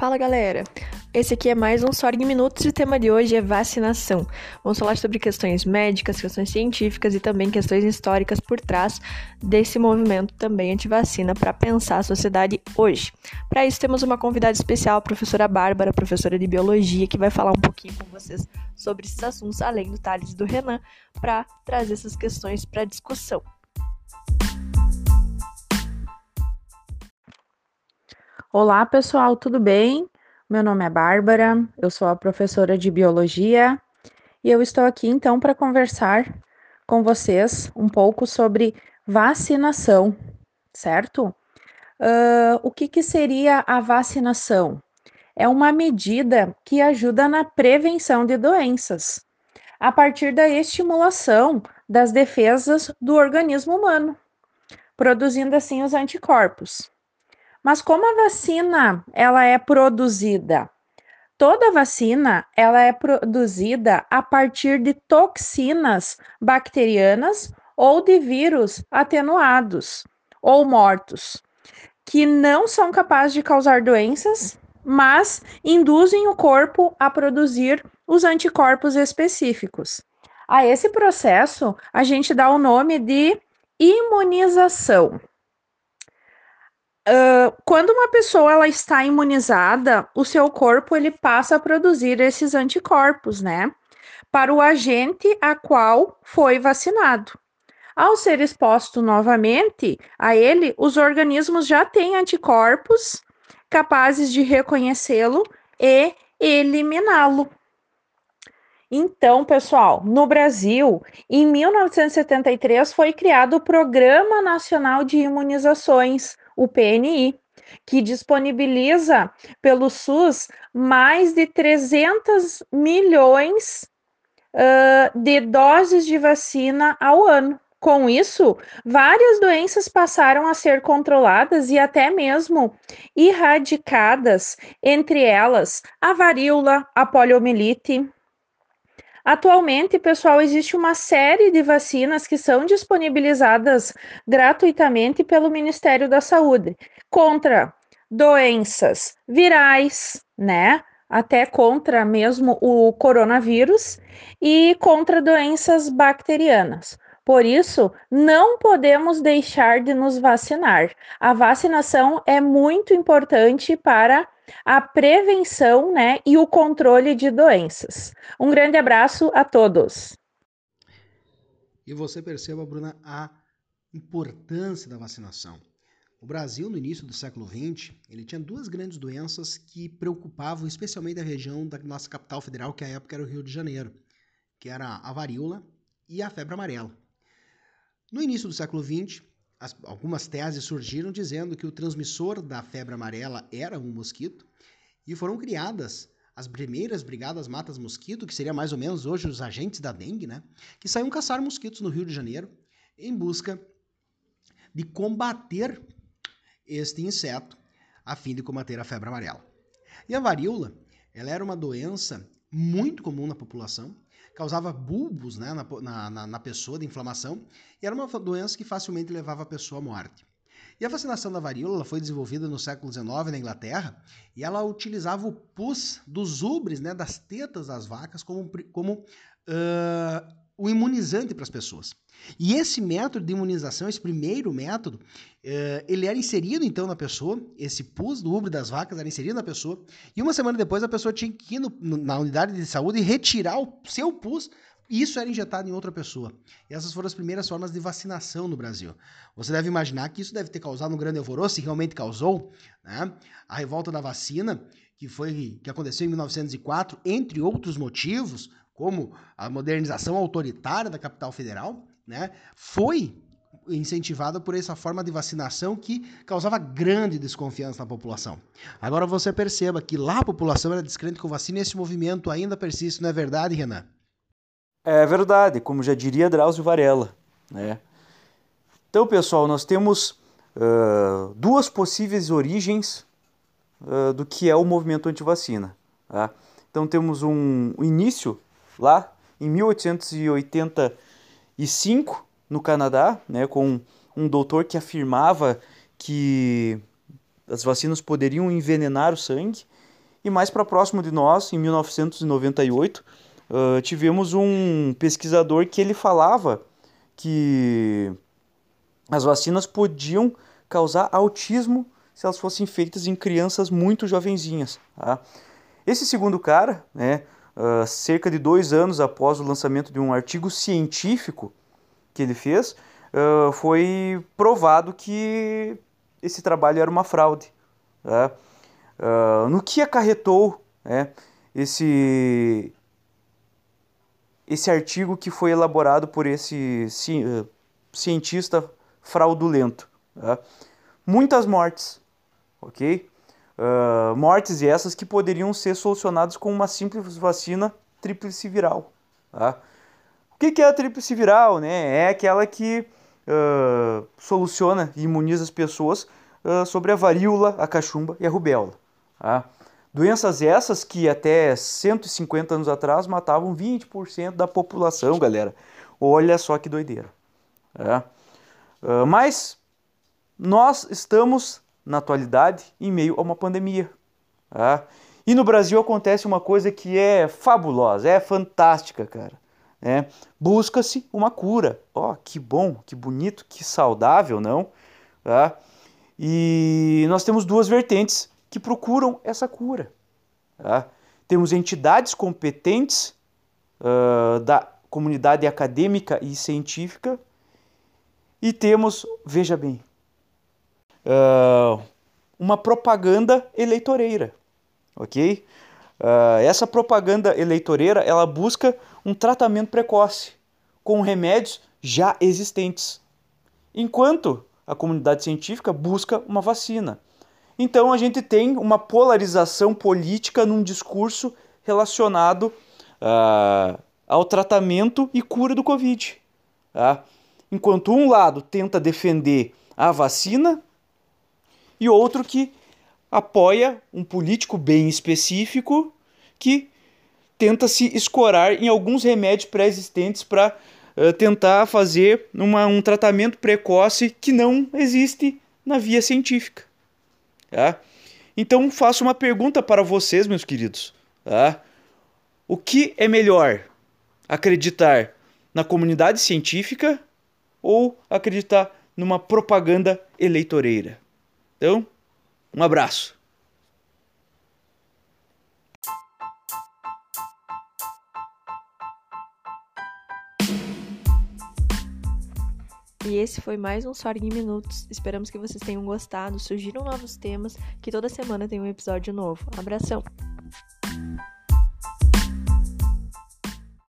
Fala galera! Esse aqui é mais um Sorg Minutos e o tema de hoje é vacinação. Vamos falar sobre questões médicas, questões científicas e também questões históricas por trás desse movimento também anti-vacina para pensar a sociedade hoje. Para isso temos uma convidada especial, a professora Bárbara, professora de Biologia, que vai falar um pouquinho com vocês sobre esses assuntos, além do Thales e do Renan, para trazer essas questões para discussão. Olá, pessoal, tudo bem? Meu nome é Bárbara, eu sou a professora de biologia e eu estou aqui então para conversar com vocês um pouco sobre vacinação, certo? Uh, o que, que seria a vacinação? É uma medida que ajuda na prevenção de doenças, a partir da estimulação das defesas do organismo humano, produzindo assim os anticorpos. Mas como a vacina ela é produzida? Toda vacina ela é produzida a partir de toxinas bacterianas ou de vírus atenuados ou mortos, que não são capazes de causar doenças, mas induzem o corpo a produzir os anticorpos específicos. A esse processo a gente dá o nome de imunização. Quando uma pessoa ela está imunizada, o seu corpo ele passa a produzir esses anticorpos, né? Para o agente a qual foi vacinado. Ao ser exposto novamente a ele, os organismos já têm anticorpos capazes de reconhecê-lo e eliminá-lo. Então, pessoal, no Brasil, em 1973 foi criado o Programa Nacional de Imunizações, o PNI, que disponibiliza pelo SUS mais de 300 milhões uh, de doses de vacina ao ano. Com isso, várias doenças passaram a ser controladas e até mesmo erradicadas, entre elas a varíola, a poliomielite, Atualmente, pessoal, existe uma série de vacinas que são disponibilizadas gratuitamente pelo Ministério da Saúde contra doenças virais, né? Até contra mesmo o coronavírus e contra doenças bacterianas. Por isso, não podemos deixar de nos vacinar. A vacinação é muito importante para a prevenção né, e o controle de doenças. Um grande abraço a todos. E você perceba, Bruna, a importância da vacinação. O Brasil, no início do século XX, ele tinha duas grandes doenças que preocupavam especialmente a região da nossa capital federal, que à época era o Rio de Janeiro, que era a varíola e a febre amarela. No início do século XX, as, algumas teses surgiram dizendo que o transmissor da febre amarela era um mosquito e foram criadas as primeiras brigadas matas mosquito, que seria mais ou menos hoje os agentes da dengue, né, que saíam caçar mosquitos no Rio de Janeiro em busca de combater este inseto a fim de combater a febre amarela. E a varíola, ela era uma doença muito comum na população, causava bulbos né, na, na, na pessoa de inflamação e era uma doença que facilmente levava a pessoa à morte. E a vacinação da varíola foi desenvolvida no século XIX na Inglaterra e ela utilizava o pus dos ubres, né, das tetas das vacas, como, como uh, o imunizante para as pessoas. E esse método de imunização, esse primeiro método, uh, ele era inserido então na pessoa, esse pus do ubre das vacas era inserido na pessoa, e uma semana depois a pessoa tinha que ir no, na unidade de saúde e retirar o seu pus isso era injetado em outra pessoa. E essas foram as primeiras formas de vacinação no Brasil. Você deve imaginar que isso deve ter causado um grande alvoroço, se realmente causou, né? A revolta da vacina, que foi que aconteceu em 1904, entre outros motivos, como a modernização autoritária da capital federal, né, foi incentivada por essa forma de vacinação que causava grande desconfiança na população. Agora você perceba que lá a população era descrente com vacina e esse movimento ainda persiste, não é verdade, Renan? É verdade, como já diria Drauzio Varela. Né? Então, pessoal, nós temos uh, duas possíveis origens uh, do que é o movimento antivacina. Tá? Então, temos um início lá em 1885 no Canadá, né, com um doutor que afirmava que as vacinas poderiam envenenar o sangue E mais para próximo de nós, em 1998, uh, tivemos um pesquisador que ele falava que as vacinas podiam causar autismo se elas fossem feitas em crianças muito jovenzinhas. Tá? Esse segundo cara, né, uh, cerca de dois anos após o lançamento de um artigo científico que ele fez, uh, foi provado que esse trabalho era uma fraude. Uh, no que acarretou né, esse, esse artigo que foi elaborado por esse ci, cientista fraudulento? Tá? Muitas mortes ok? Uh, mortes essas que poderiam ser solucionadas com uma simples vacina tríplice viral. Tá? O que, que é a tríplice viral? Né? É aquela que uh, soluciona e imuniza as pessoas uh, sobre a varíola, a cachumba e a rubéola. Tá? Doenças essas que até 150 anos atrás matavam 20% da população, galera. Olha só que doideira. Tá? mas nós estamos na atualidade em meio a uma pandemia. Tá? E no Brasil acontece uma coisa que é fabulosa, é fantástica, cara. Né? Busca-se uma cura. Ó, oh, que bom, que bonito, que saudável, não? Tá? E nós temos duas vertentes que procuram essa cura. Tá? Temos entidades competentes uh, da comunidade acadêmica e científica e temos, veja bem, uh, uma propaganda eleitoreira, ok? Uh, essa propaganda eleitoreira ela busca um tratamento precoce com remédios já existentes, enquanto a comunidade científica busca uma vacina. Então a gente tem uma polarização política num discurso relacionado uh, ao tratamento e cura do Covid. Tá? Enquanto um lado tenta defender a vacina, e outro que apoia um político bem específico que tenta se escorar em alguns remédios pré-existentes para uh, eh, tentar fazer uma, um tratamento precoce que não existe na via científica. Tá? Então faço uma pergunta para vocês, meus queridos. Tá? O que é melhor? Acreditar na comunidade científica ou acreditar numa propaganda eleitoreira? Então, um abraço. E esse foi mais um Sorg em Minutos. Esperamos que vocês tenham gostado. Surgiram novos temas, que toda semana tem um episódio novo. Abração!